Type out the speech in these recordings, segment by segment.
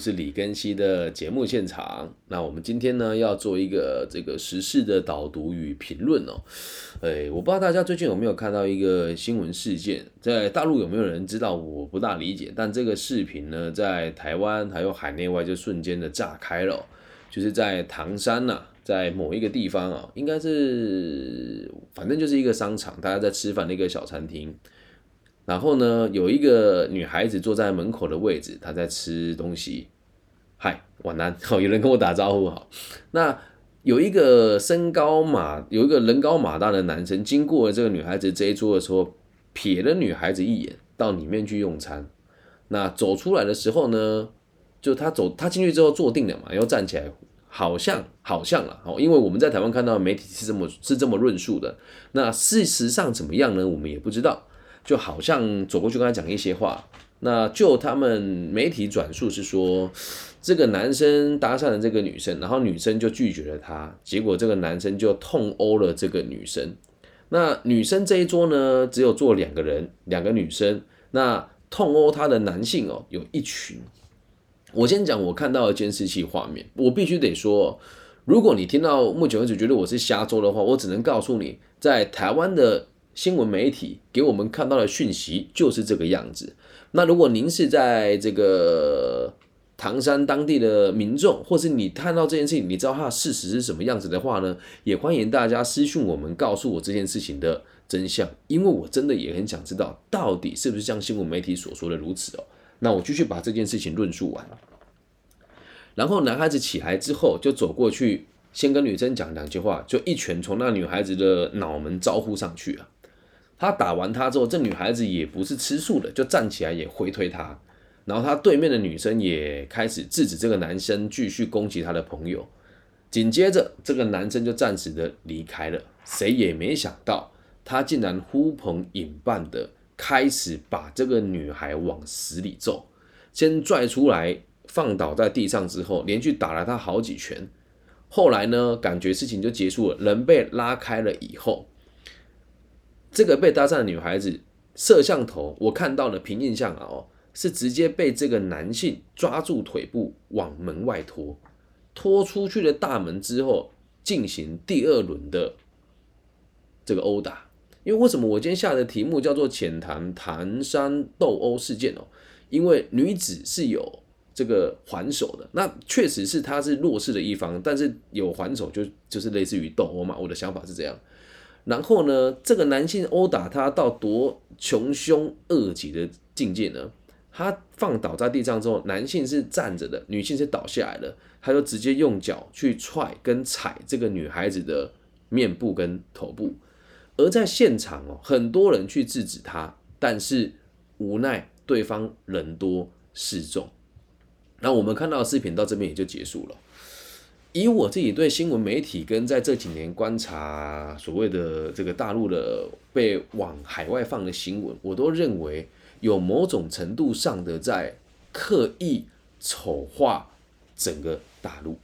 是李根熙的节目现场。那我们今天呢要做一个这个时事的导读与评论哦。哎，我不知道大家最近有没有看到一个新闻事件，在大陆有没有人知道？我不大理解。但这个视频呢，在台湾还有海内外就瞬间的炸开了，就是在唐山呐，在某一个地方啊，应该是反正就是一个商场，大家在吃饭的一个小餐厅。然后呢，有一个女孩子坐在门口的位置，她在吃东西。嗨，晚安，好，有人跟我打招呼，好。那有一个身高马，有一个人高马大的男生经过了这个女孩子这一桌的时候，瞥了女孩子一眼，到里面去用餐。那走出来的时候呢，就他走，他进去之后坐定了嘛，然后站起来，好像好像了，哦，因为我们在台湾看到媒体是这么是这么论述的。那事实上怎么样呢？我们也不知道。就好像走过去跟他讲一些话，那就他们媒体转述是说，这个男生搭讪了这个女生，然后女生就拒绝了他，结果这个男生就痛殴了这个女生。那女生这一桌呢，只有坐两个人，两个女生。那痛殴他的男性哦，有一群。我先讲我看到的监视器画面，我必须得说，如果你听到目前为止觉得我是瞎诌的话，我只能告诉你，在台湾的。新闻媒体给我们看到的讯息就是这个样子。那如果您是在这个唐山当地的民众，或是你看到这件事情，你知道它的事实是什么样子的话呢？也欢迎大家私讯我们，告诉我这件事情的真相，因为我真的也很想知道，到底是不是像新闻媒体所说的如此哦。那我继续把这件事情论述完。然后男孩子起来之后，就走过去，先跟女生讲两句话，就一拳从那女孩子的脑门招呼上去啊。他打完他之后，这女孩子也不是吃素的，就站起来也回推他，然后他对面的女生也开始制止这个男生继续攻击他的朋友。紧接着，这个男生就暂时的离开了。谁也没想到，他竟然呼朋引伴的开始把这个女孩往死里揍，先拽出来放倒在地上之后，连续打了他好几拳。后来呢，感觉事情就结束了，人被拉开了以后。这个被搭讪的女孩子，摄像头我看到的凭印象啊，哦，是直接被这个男性抓住腿部往门外拖，拖出去了大门之后，进行第二轮的这个殴打。因为为什么我今天下的题目叫做“浅谈唐山斗殴事件”哦？因为女子是有这个还手的，那确实是她是弱势的一方，但是有还手就就是类似于斗殴嘛。我的想法是这样。然后呢，这个男性殴打他到多穷凶恶极的境界呢？他放倒在地上之后，男性是站着的，女性是倒下来的，他就直接用脚去踹跟踩这个女孩子的面部跟头部。而在现场哦，很多人去制止他，但是无奈对方人多势众。那我们看到的视频到这边也就结束了。以我自己对新闻媒体跟在这几年观察所谓的这个大陆的被往海外放的新闻，我都认为有某种程度上的在刻意丑化整个大陆。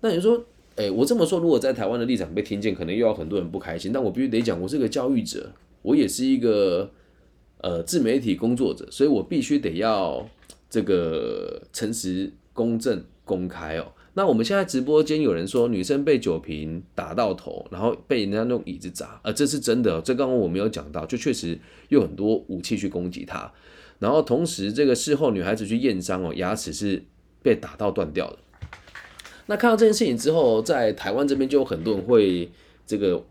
那你说，哎，我这么说，如果在台湾的立场被听见，可能又要很多人不开心。但我必须得讲，我是个教育者，我也是一个呃自媒体工作者，所以我必须得要这个诚实、公正、公开哦。那我们现在直播间有人说女生被酒瓶打到头，然后被人家用椅子砸，呃，这是真的。这刚刚我没有讲到，就确实用很多武器去攻击她。然后同时这个事后女孩子去验伤哦，牙齿是被打到断掉的。那看到这件事情之后，在台湾这边就有很多人会这个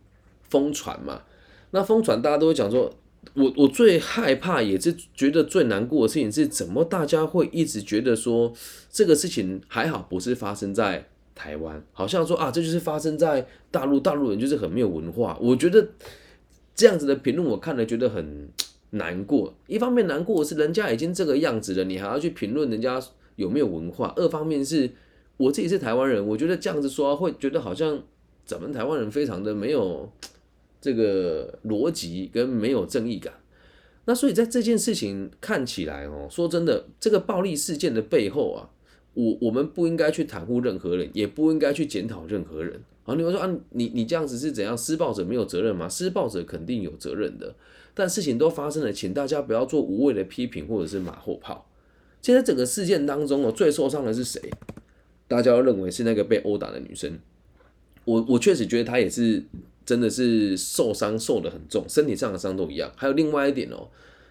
疯传嘛。那疯传大家都会讲说。我我最害怕也是觉得最难过的事情是怎么大家会一直觉得说这个事情还好不是发生在台湾，好像说啊这就是发生在大陆，大陆人就是很没有文化。我觉得这样子的评论我看了觉得很难过。一方面难过是人家已经这个样子了，你还要去评论人家有没有文化；二方面是我自己是台湾人，我觉得这样子说会觉得好像咱们台湾人非常的没有。这个逻辑跟没有正义感，那所以在这件事情看起来哦，说真的，这个暴力事件的背后啊，我我们不应该去袒护任何人，也不应该去检讨任何人。好，你会说啊，你你这样子是怎样？施暴者没有责任吗？施暴者肯定有责任的。但事情都发生了，请大家不要做无谓的批评或者是马后炮。现在整个事件当中哦，最受伤的是谁？大家认为是那个被殴打的女生。我我确实觉得她也是真的是受伤受的很重，身体上的伤都一样。还有另外一点哦，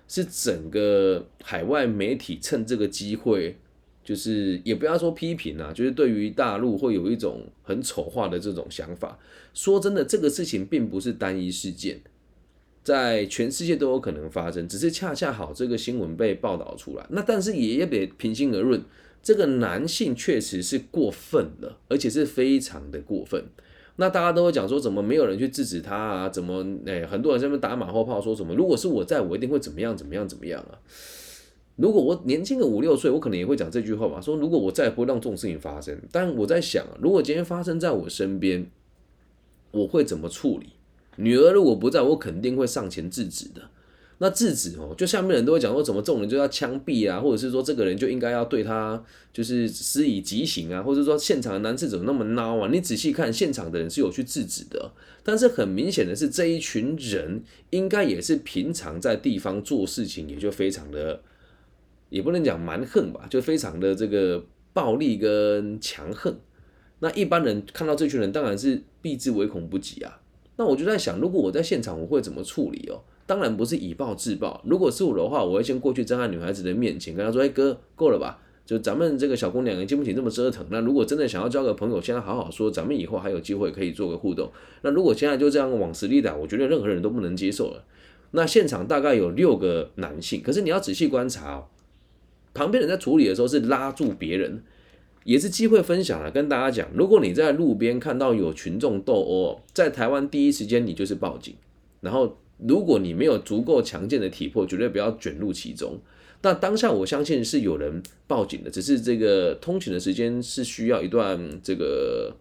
是整个海外媒体趁这个机会，就是也不要说批评啊，就是对于大陆会有一种很丑化的这种想法。说真的，这个事情并不是单一事件。在全世界都有可能发生，只是恰恰好这个新闻被报道出来。那但是也也得平心而论，这个男性确实是过分了，而且是非常的过分。那大家都会讲说，怎么没有人去制止他啊？怎么诶，很多人在那边打马后炮，说什么如果是我在，我一定会怎么样怎么样怎么样啊？如果我年轻个五六岁，我可能也会讲这句话吧，说如果我再也不会让这种事情发生。但我在想，如果今天发生在我身边，我会怎么处理？女儿如果不在，我肯定会上前制止的。那制止哦，就下面人都会讲说，怎么这种人就要枪毙啊，或者是说这个人就应该要对他就是施以极刑啊，或者说现场的男子怎么那么孬啊？你仔细看，现场的人是有去制止的，但是很明显的是，这一群人应该也是平常在地方做事情，也就非常的，也不能讲蛮横吧，就非常的这个暴力跟强横。那一般人看到这群人，当然是避之唯恐不及啊。那我就在想，如果我在现场，我会怎么处理哦？当然不是以暴制暴。如果是我的话，我会先过去站在女孩子的面前，跟她说：“哎哥，够了吧？就咱们这个小姑娘也经不起这么折腾。那如果真的想要交个朋友，现在好好说，咱们以后还有机会可以做个互动。那如果现在就这样往死里打，我觉得任何人都不能接受了。那现场大概有六个男性，可是你要仔细观察哦，旁边人在处理的时候是拉住别人。”也是机会分享了，跟大家讲，如果你在路边看到有群众斗殴，在台湾第一时间你就是报警。然后，如果你没有足够强健的体魄，绝对不要卷入其中。那当下我相信是有人报警的，只是这个通勤的时间是需要一段这个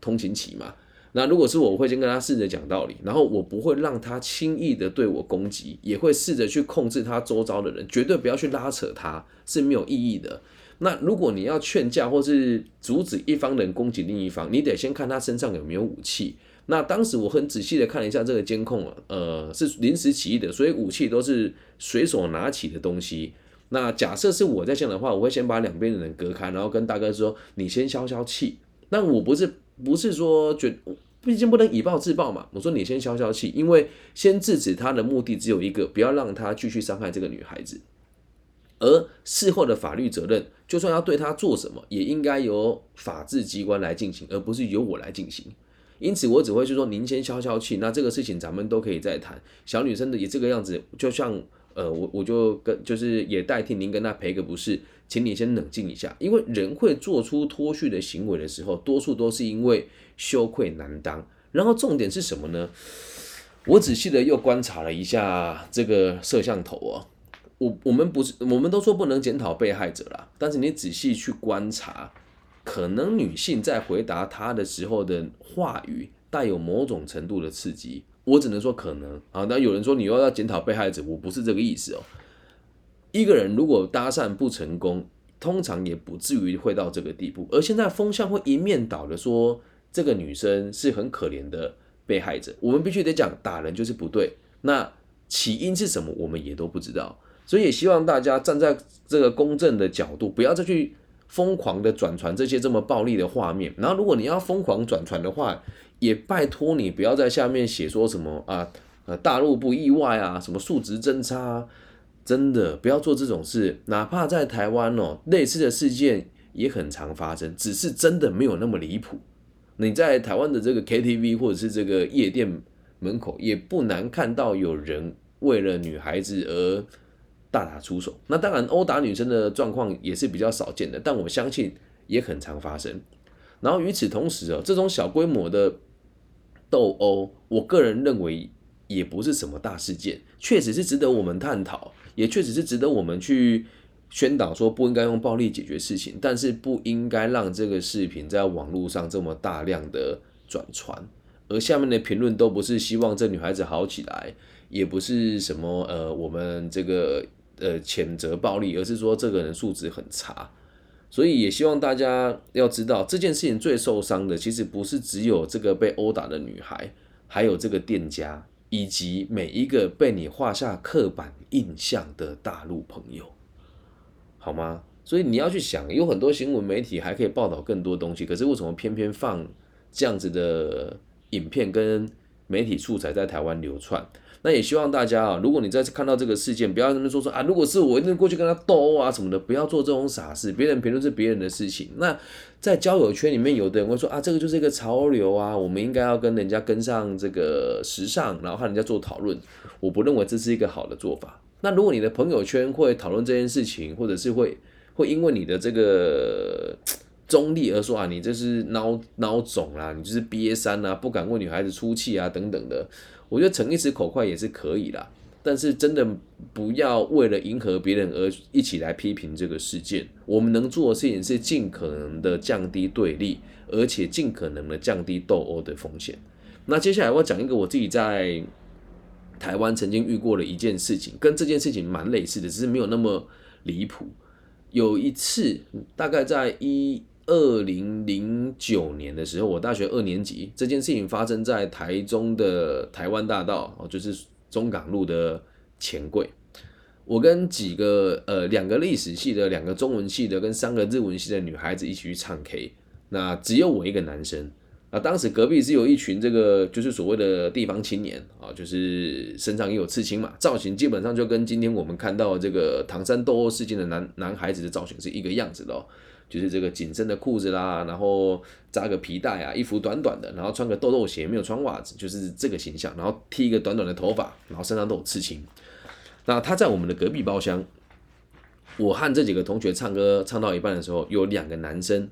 通勤期嘛。那如果是我，我会先跟他试着讲道理，然后我不会让他轻易的对我攻击，也会试着去控制他周遭的人，绝对不要去拉扯他，是没有意义的。那如果你要劝架或是阻止一方人攻击另一方，你得先看他身上有没有武器。那当时我很仔细的看了一下这个监控啊，呃，是临时起意的，所以武器都是随手拿起的东西。那假设是我在线的话，我会先把两边的人隔开，然后跟大哥说：“你先消消气。”但我不是不是说觉，毕竟不能以暴制暴嘛。我说你先消消气，因为先制止他的目的只有一个，不要让他继续伤害这个女孩子。而事后的法律责任，就算要对他做什么，也应该由法治机关来进行，而不是由我来进行。因此，我只会是说，您先消消气。那这个事情咱们都可以再谈。小女生的也这个样子，就像呃，我我就跟就是也代替您跟她赔个不是，请你先冷静一下。因为人会做出脱序的行为的时候，多数都是因为羞愧难当。然后重点是什么呢？我仔细的又观察了一下这个摄像头哦。我我们不是，我们都说不能检讨被害者啦，但是你仔细去观察，可能女性在回答他的时候的话语带有某种程度的刺激，我只能说可能啊。那有人说你又要检讨被害者，我不是这个意思哦。一个人如果搭讪不成功，通常也不至于会到这个地步。而现在风向会一面倒的说，这个女生是很可怜的被害者，我们必须得讲打人就是不对。那起因是什么，我们也都不知道。所以也希望大家站在这个公正的角度，不要再去疯狂的转传这些这么暴力的画面。然后，如果你要疯狂转传的话，也拜托你不要在下面写说什么啊，呃，大陆不意外啊，什么数值真差，真的不要做这种事。哪怕在台湾哦，类似的事件也很常发生，只是真的没有那么离谱。你在台湾的这个 KTV 或者是这个夜店门口，也不难看到有人为了女孩子而。大打出手，那当然殴打女生的状况也是比较少见的，但我相信也很常发生。然后与此同时哦，这种小规模的斗殴，我个人认为也不是什么大事件，确实是值得我们探讨，也确实是值得我们去宣导说不应该用暴力解决事情，但是不应该让这个视频在网络上这么大量的转传，而下面的评论都不是希望这女孩子好起来，也不是什么呃我们这个。呃，谴责暴力，而是说这个人素质很差，所以也希望大家要知道，这件事情最受伤的其实不是只有这个被殴打的女孩，还有这个店家，以及每一个被你画下刻板印象的大陆朋友。好吗？所以你要去想，有很多新闻媒体还可以报道更多东西，可是为什么偏偏放这样子的影片跟媒体素材在台湾流窜？那也希望大家啊，如果你再次看到这个事件，不要那么说说啊，如果是我一定过去跟他斗殴啊什么的，不要做这种傻事。别人评论是别人的事情。那在交友圈里面，有的人会说啊，这个就是一个潮流啊，我们应该要跟人家跟上这个时尚，然后和人家做讨论。我不认为这是一个好的做法。那如果你的朋友圈会讨论这件事情，或者是会会因为你的这个中立而说啊，你这是孬孬种啦，你就是瘪三啊，不敢为女孩子出气啊等等的。我觉得逞一时口快也是可以啦，但是真的不要为了迎合别人而一起来批评这个事件。我们能做的事情是尽可能的降低对立，而且尽可能的降低斗殴的风险。那接下来我讲一个我自己在台湾曾经遇过的一件事情，跟这件事情蛮类似的，只是没有那么离谱。有一次，大概在一。二零零九年的时候，我大学二年级，这件事情发生在台中的台湾大道哦，就是中港路的钱柜。我跟几个呃两个历史系的、两个中文系的跟三个日文系的女孩子一起去唱 K，那只有我一个男生。啊，当时隔壁是有一群这个就是所谓的地方青年啊，就是身上也有刺青嘛，造型基本上就跟今天我们看到这个唐山斗殴事件的男男孩子的造型是一个样子的哦。就是这个紧身的裤子啦，然后扎个皮带啊，衣服短短的，然后穿个豆豆鞋，没有穿袜子，就是这个形象。然后剃一个短短的头发，然后身上都有刺青。那他在我们的隔壁包厢，我和这几个同学唱歌唱到一半的时候，有两个男生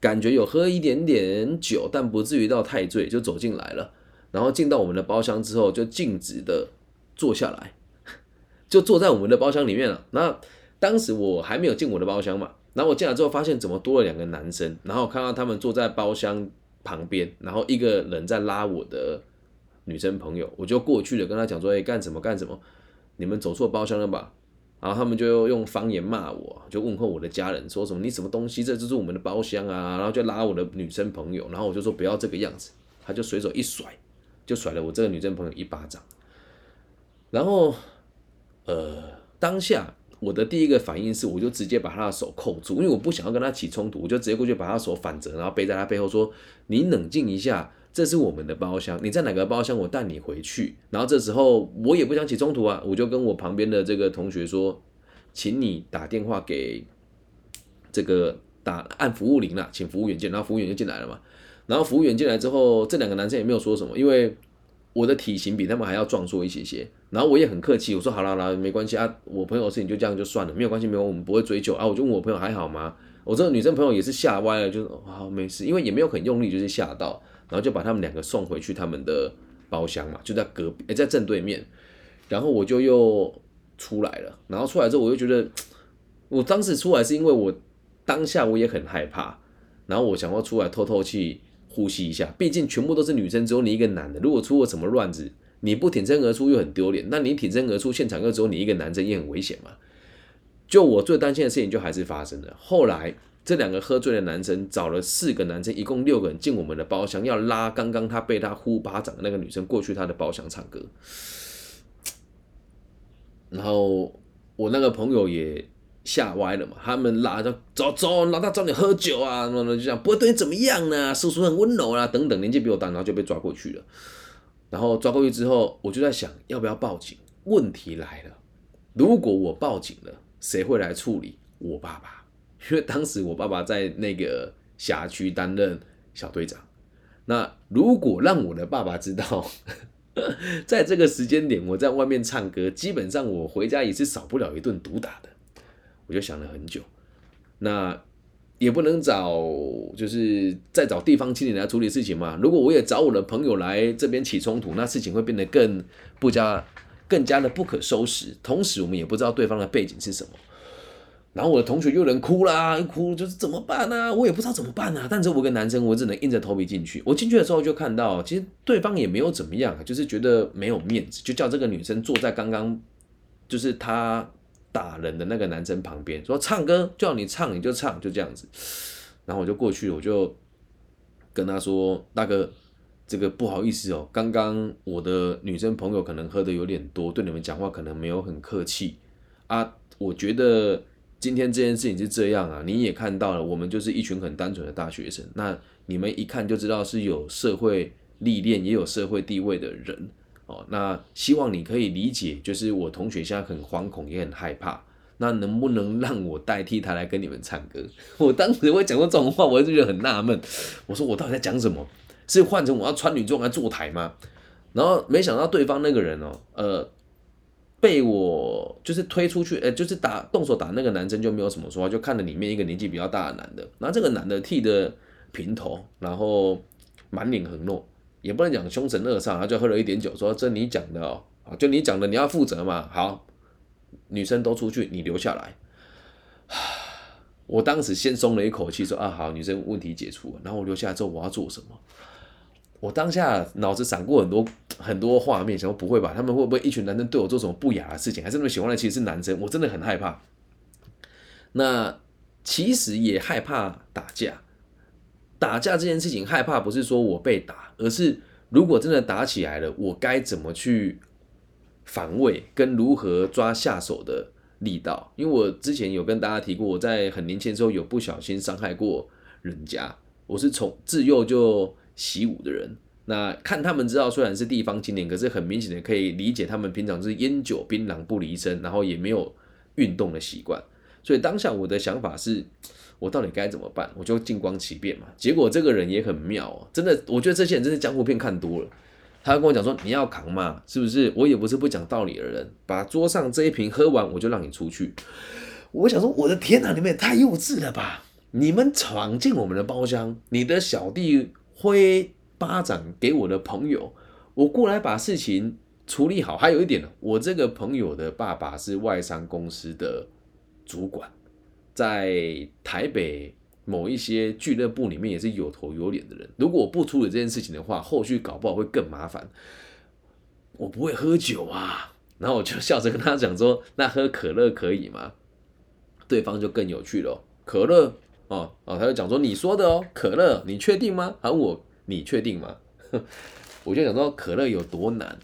感觉有喝一点点酒，但不至于到太醉，就走进来了。然后进到我们的包厢之后，就径直的坐下来，就坐在我们的包厢里面了。那当时我还没有进我的包厢嘛。然后我进来之后，发现怎么多了两个男生，然后看到他们坐在包厢旁边，然后一个人在拉我的女生朋友，我就过去了，跟他讲说：“哎，干什么干什么？你们走错包厢了吧？”然后他们就用方言骂我，就问候我的家人，说什么“你什么东西？这就是我们的包厢啊！”然后就拉我的女生朋友，然后我就说：“不要这个样子。”他就随手一甩，就甩了我这个女生朋友一巴掌。然后，呃，当下。我的第一个反应是，我就直接把他的手扣住，因为我不想要跟他起冲突，我就直接过去把他手反折，然后背在他背后说：“你冷静一下，这是我们的包厢，你在哪个包厢，我带你回去。”然后这时候我也不想起冲突啊，我就跟我旁边的这个同学说：“请你打电话给这个打按服务铃了，请服务员进。”然后服务员就进来了嘛。然后服务员进来之后，这两个男生也没有说什么，因为。我的体型比他们还要壮硕一些些，然后我也很客气，我说好了好了，没关系啊，我朋友的事情就这样就算了，没有关系，没有，我们不会追究啊。我就问我朋友还好吗？我这个女生朋友也是吓歪了，就好没事，因为也没有很用力，就是吓到，然后就把他们两个送回去他们的包厢嘛，就在隔壁，哎，在正对面，然后我就又出来了，然后出来之后我就觉得，我当时出来是因为我当下我也很害怕，然后我想要出来透透气。呼吸一下，毕竟全部都是女生，只有你一个男的。如果出了什么乱子，你不挺身而出又很丢脸，那你挺身而出，现场又只有你一个男生，也很危险嘛。就我最担心的事情，就还是发生了。后来这两个喝醉的男生找了四个男生，一共六个人进我们的包厢，要拉刚刚他被他呼巴掌的那个女生过去他的包厢唱歌。然后我那个朋友也。吓歪了嘛？他们拉着走走，老大找你喝酒啊，那那就讲不会对你怎么样呢？叔叔很温柔啊，等等，年纪比我大，然后就被抓过去了。然后抓过去之后，我就在想要不要报警。问题来了，如果我报警了，谁会来处理？我爸爸，因为当时我爸爸在那个辖区担任小队长。那如果让我的爸爸知道，在这个时间点我在外面唱歌，基本上我回家也是少不了一顿毒打的。我就想了很久，那也不能找，就是再找地方青年来处理事情嘛。如果我也找我的朋友来这边起冲突，那事情会变得更不加、更加的不可收拾。同时，我们也不知道对方的背景是什么。然后我的同学又能哭啦，一哭就是怎么办呢？我也不知道怎么办呢。但是我个男生，我只能硬着头皮进去。我进去的时候就看到，其实对方也没有怎么样，就是觉得没有面子，就叫这个女生坐在刚刚，就是她。打人的那个男生旁边说：“唱歌叫你唱你就唱，就这样子。”然后我就过去，我就跟他说：“大哥，这个不好意思哦，刚刚我的女生朋友可能喝的有点多，对你们讲话可能没有很客气啊。我觉得今天这件事情是这样啊，你也看到了，我们就是一群很单纯的大学生。那你们一看就知道是有社会历练，也有社会地位的人哦。那希望你可以理解，就是我同学现在很惶恐，也很害怕。那能不能让我代替他来跟你们唱歌？我当时会讲过这种话，我就觉得很纳闷。我说我到底在讲什么？是换成我要穿女装来坐台吗？然后没想到对方那个人哦，呃，被我就是推出去，呃，就是打动手打那个男生就没有什么说话，就看着里面一个年纪比较大的男的。然后这个男的剃的平头，然后满脸横肉，也不能讲凶神恶煞，他就喝了一点酒，说这你讲的哦，啊，就你讲的，你要负责嘛。好。女生都出去，你留下来。我当时先松了一口气，说啊好，女生问题解除了。然后我留下来之后，我要做什么？我当下脑子闪过很多很多画面，想说不会吧？他们会不会一群男生对我做什么不雅的事情？还是那么喜欢的其实是男生？我真的很害怕。那其实也害怕打架。打架这件事情害怕不是说我被打，而是如果真的打起来了，我该怎么去？防卫跟如何抓下手的力道，因为我之前有跟大家提过，我在很年轻的时候有不小心伤害过人家。我是从自幼就习武的人，那看他们知道，虽然是地方青年，可是很明显的可以理解他们平常是烟酒槟榔不离身，然后也没有运动的习惯。所以当下我的想法是，我到底该怎么办？我就静观其变嘛。结果这个人也很妙哦，真的，我觉得这些人真是江湖片看多了。他跟我讲说：“你要扛嘛，是不是？我也不是不讲道理的人。把桌上这一瓶喝完，我就让你出去。”我想说：“我的天哪，你们也太幼稚了吧！你们闯进我们的包厢，你的小弟挥巴掌给我的朋友，我过来把事情处理好。还有一点呢，我这个朋友的爸爸是外商公司的主管，在台北。”某一些俱乐部里面也是有头有脸的人，如果我不处理这件事情的话，后续搞不好会更麻烦。我不会喝酒啊，然后我就笑着跟他讲说：“那喝可乐可以吗？”对方就更有趣了，可乐哦哦，他就讲说：“你说的哦，可乐，你确定吗？”喊我，你确定吗？我就想说可乐有多难，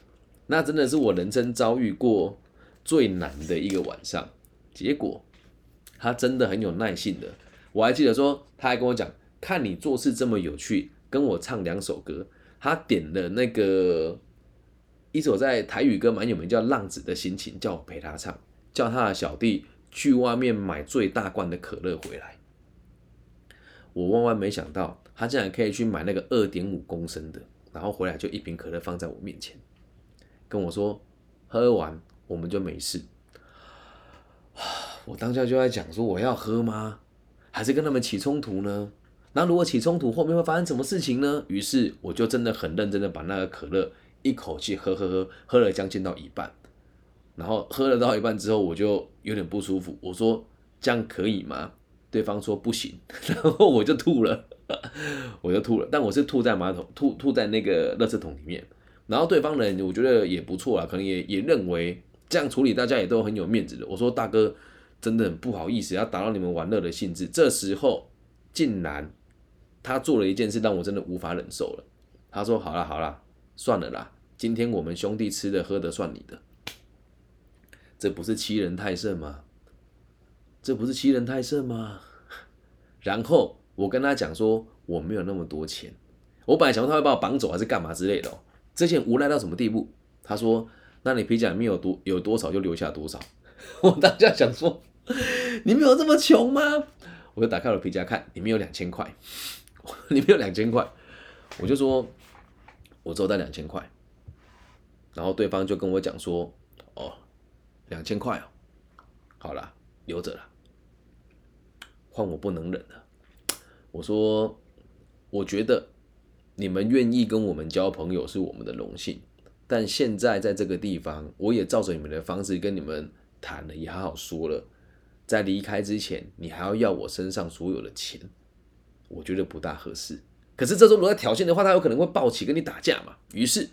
那真的是我人生遭遇过最难的一个晚上。结果他真的很有耐性的。我还记得说，他还跟我讲，看你做事这么有趣，跟我唱两首歌。他点的那个一首在台语歌蛮有名，叫《浪子的心情》，叫我陪他唱，叫他的小弟去外面买最大罐的可乐回来。我万万没想到，他竟然可以去买那个二点五公升的，然后回来就一瓶可乐放在我面前，跟我说喝完我们就没事。我当下就在讲说，我要喝吗？还是跟他们起冲突呢？那如果起冲突，后面会发生什么事情呢？于是我就真的很认真的把那个可乐一口气喝喝喝，喝了将近到一半，然后喝了到一半之后，我就有点不舒服。我说这样可以吗？对方说不行，然后我就吐了，我就吐了。但我是吐在马桶，吐吐在那个垃圾桶里面。然后对方人我觉得也不错啊，可能也也认为这样处理大家也都很有面子的。我说大哥。真的很不好意思，要打扰你们玩乐的兴致。这时候，竟然他做了一件事，让我真的无法忍受了。他说：“好了好了，算了啦，今天我们兄弟吃的喝的算你的。”这不是欺人太甚吗？这不是欺人太甚吗？然后我跟他讲说：“我没有那么多钱。”我本来想说他会把我绑走还是干嘛之类的。这些无赖到什么地步？他说：“那你皮夹里面有多有多少就留下多少。”我当下想说。你们有这么穷吗？我就打开了皮夹看，里面有两千块，里面有两千块，我就说，我只有带两千块，然后对方就跟我讲说，哦，两千块哦，好了，留着了，换我不能忍了。我说，我觉得你们愿意跟我们交朋友是我们的荣幸，但现在在这个地方，我也照着你们的方式跟你们谈了，也好好说了。在离开之前，你还要要我身上所有的钱，我觉得不大合适。可是这时候如果挑衅的话，他有可能会抱起跟你打架嘛。于是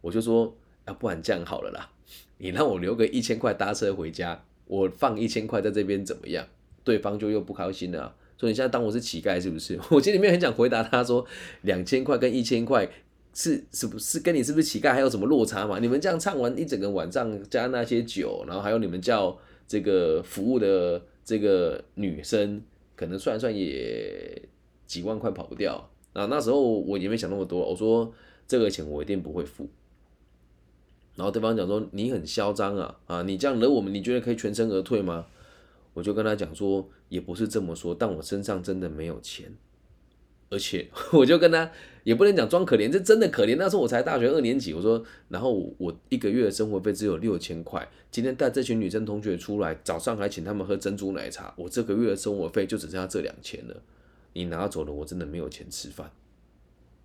我就说，啊不然这样好了啦，你让我留个一千块搭车回家，我放一千块在这边怎么样？对方就又不开心了，说你现在当我是乞丐是不是？我心里面很想回答他说，两千块跟一千块是是不是跟你是不是乞丐还有什么落差嘛？你们这样唱完一整个晚上，加那些酒，然后还有你们叫。这个服务的这个女生可能算算也几万块跑不掉啊。那时候我也没想那么多，我说这个钱我一定不会付。然后对方讲说你很嚣张啊啊，你这样惹我们，你觉得可以全身而退吗？我就跟他讲说也不是这么说，但我身上真的没有钱。而且 我就跟他也不能讲装可怜，这真的可怜。那时候我才大学二年级，我说，然后我一个月的生活费只有六千块，今天带这群女生同学出来，早上还请他们喝珍珠奶茶，我这个月的生活费就只剩下这两千了。你拿走了，我真的没有钱吃饭，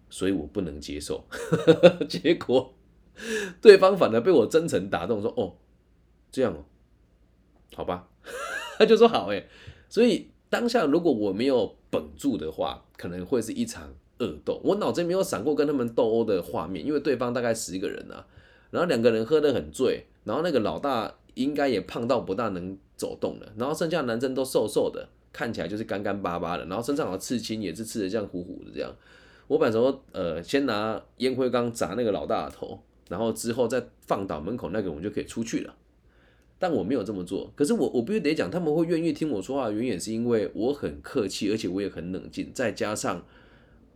所以我不能接受。结果对方反而被我真诚打动，说哦，这样哦，好吧，他就说好哎，所以。当下如果我没有绷住的话，可能会是一场恶斗。我脑子没有闪过跟他们斗殴的画面，因为对方大概十个人啊，然后两个人喝得很醉，然后那个老大应该也胖到不大能走动了，然后剩下男生都瘦瘦的，看起来就是干干巴巴的，然后身上有刺青，也是刺的像虎虎的这样。我本来说，呃，先拿烟灰缸砸那个老大的头，然后之后再放倒门口那个，我们就可以出去了。但我没有这么做，可是我我必须得讲，他们会愿意听我说话，远远是因为我很客气，而且我也很冷静，再加上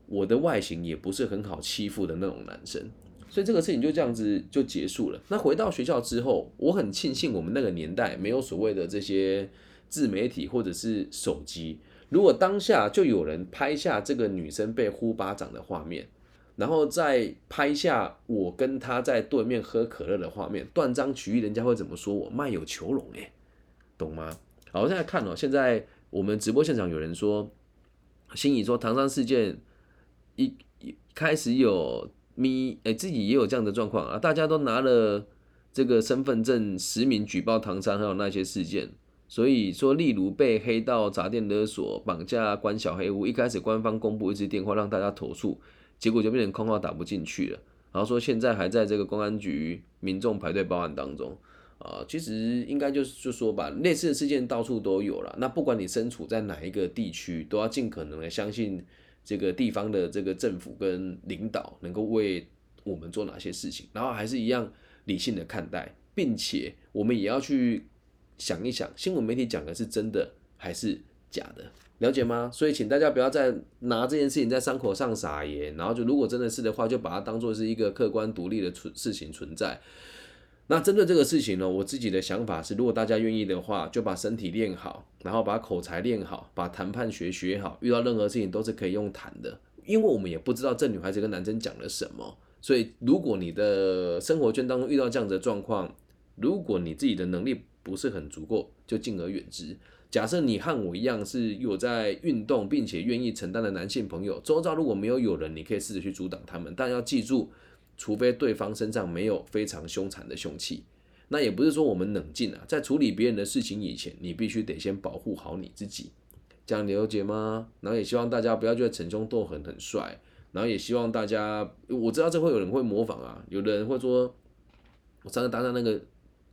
我的外形也不是很好欺负的那种男生，所以这个事情就这样子就结束了。那回到学校之后，我很庆幸我们那个年代没有所谓的这些自媒体或者是手机，如果当下就有人拍下这个女生被呼巴掌的画面。然后再拍下我跟他在对面喝可乐的画面，断章取义，人家会怎么说我卖友求荣哎，懂吗？好，现在看哦，现在我们直播现场有人说，心怡说唐山事件一一开始有咪哎自己也有这样的状况啊，大家都拿了这个身份证实名举报唐山还有那些事件，所以说例如被黑道砸店勒索、绑架、关小黑屋，一开始官方公布一支电话让大家投诉。结果就变成空号打不进去了，然后说现在还在这个公安局民众排队报案当中，啊，其实应该就是就说吧，类似的事件到处都有了。那不管你身处在哪一个地区，都要尽可能的相信这个地方的这个政府跟领导能够为我们做哪些事情，然后还是一样理性的看待，并且我们也要去想一想，新闻媒体讲的是真的还是假的。了解吗？所以请大家不要再拿这件事情在伤口上撒盐，然后就如果真的是的话，就把它当做是一个客观独立的存事情存在。那针对这个事情呢，我自己的想法是，如果大家愿意的话，就把身体练好，然后把口才练好，把谈判学学好，遇到任何事情都是可以用谈的。因为我们也不知道这女孩子跟男生讲了什么，所以如果你的生活圈当中遇到这样的状况，如果你自己的能力不是很足够，就敬而远之。假设你和我一样是有在运动并且愿意承担的男性朋友，周遭如果没有有人，你可以试着去阻挡他们，但要记住，除非对方身上没有非常凶残的凶器，那也不是说我们冷静啊，在处理别人的事情以前，你必须得先保护好你自己，这样了解吗？然后也希望大家不要觉得逞凶斗狠很帅，然后也希望大家，我知道这会有人会模仿啊，有的人会说，我上次搭上那个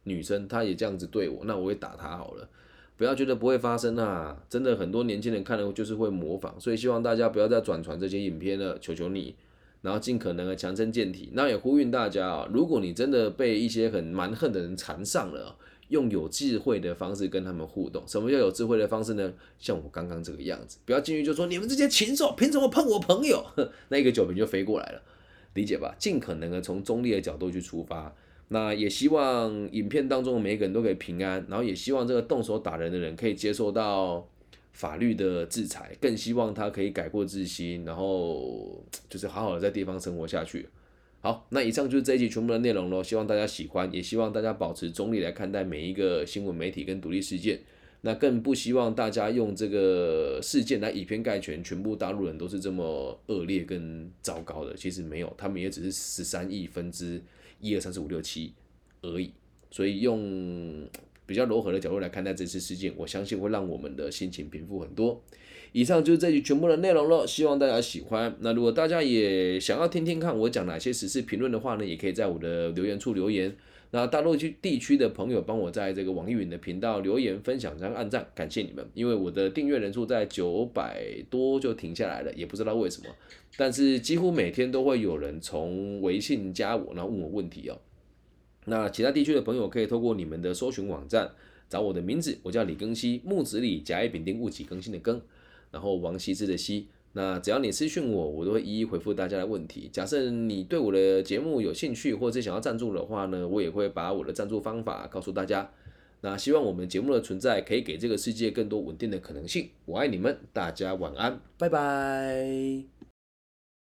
女生，她也这样子对我，那我也打她好了。不要觉得不会发生啊！真的很多年轻人看了就是会模仿，所以希望大家不要再转传这些影片了，求求你，然后尽可能的强身健体。那也呼吁大家啊，如果你真的被一些很蛮横的人缠上了，用有智慧的方式跟他们互动。什么叫有智慧的方式呢？像我刚刚这个样子，不要进去就说你们这些禽兽凭什么碰我朋友？那一个酒瓶就飞过来了，理解吧？尽可能的从中立的角度去出发。那也希望影片当中的每一个人都可以平安，然后也希望这个动手打人的人可以接受到法律的制裁，更希望他可以改过自新，然后就是好好的在地方生活下去。好，那以上就是这一集全部的内容喽，希望大家喜欢，也希望大家保持中立来看待每一个新闻媒体跟独立事件。那更不希望大家用这个事件来以偏概全，全部大陆人都是这么恶劣跟糟糕的，其实没有，他们也只是十三亿分之。一二三四五六七而已，所以用比较柔和的角度来看待这次事件，我相信会让我们的心情平复很多。以上就是这集全部的内容了，希望大家喜欢。那如果大家也想要听听看我讲哪些时事评论的话呢，也可以在我的留言处留言。那大陆区地区的朋友帮我在这个网易云的频道留言分享，加按赞，感谢你们。因为我的订阅人数在九百多就停下来了，也不知道为什么。但是几乎每天都会有人从微信加我，然后问我问题哦。那其他地区的朋友可以透过你们的搜寻网站找我的名字，我叫李庚希，木子李，甲乙丙丁戊己庚辛的庚，然后王羲之的羲。那只要你私讯我，我都会一一回复大家的问题。假设你对我的节目有兴趣，或者想要赞助的话呢，我也会把我的赞助方法告诉大家。那希望我们节目的存在可以给这个世界更多稳定的可能性。我爱你们，大家晚安，拜拜。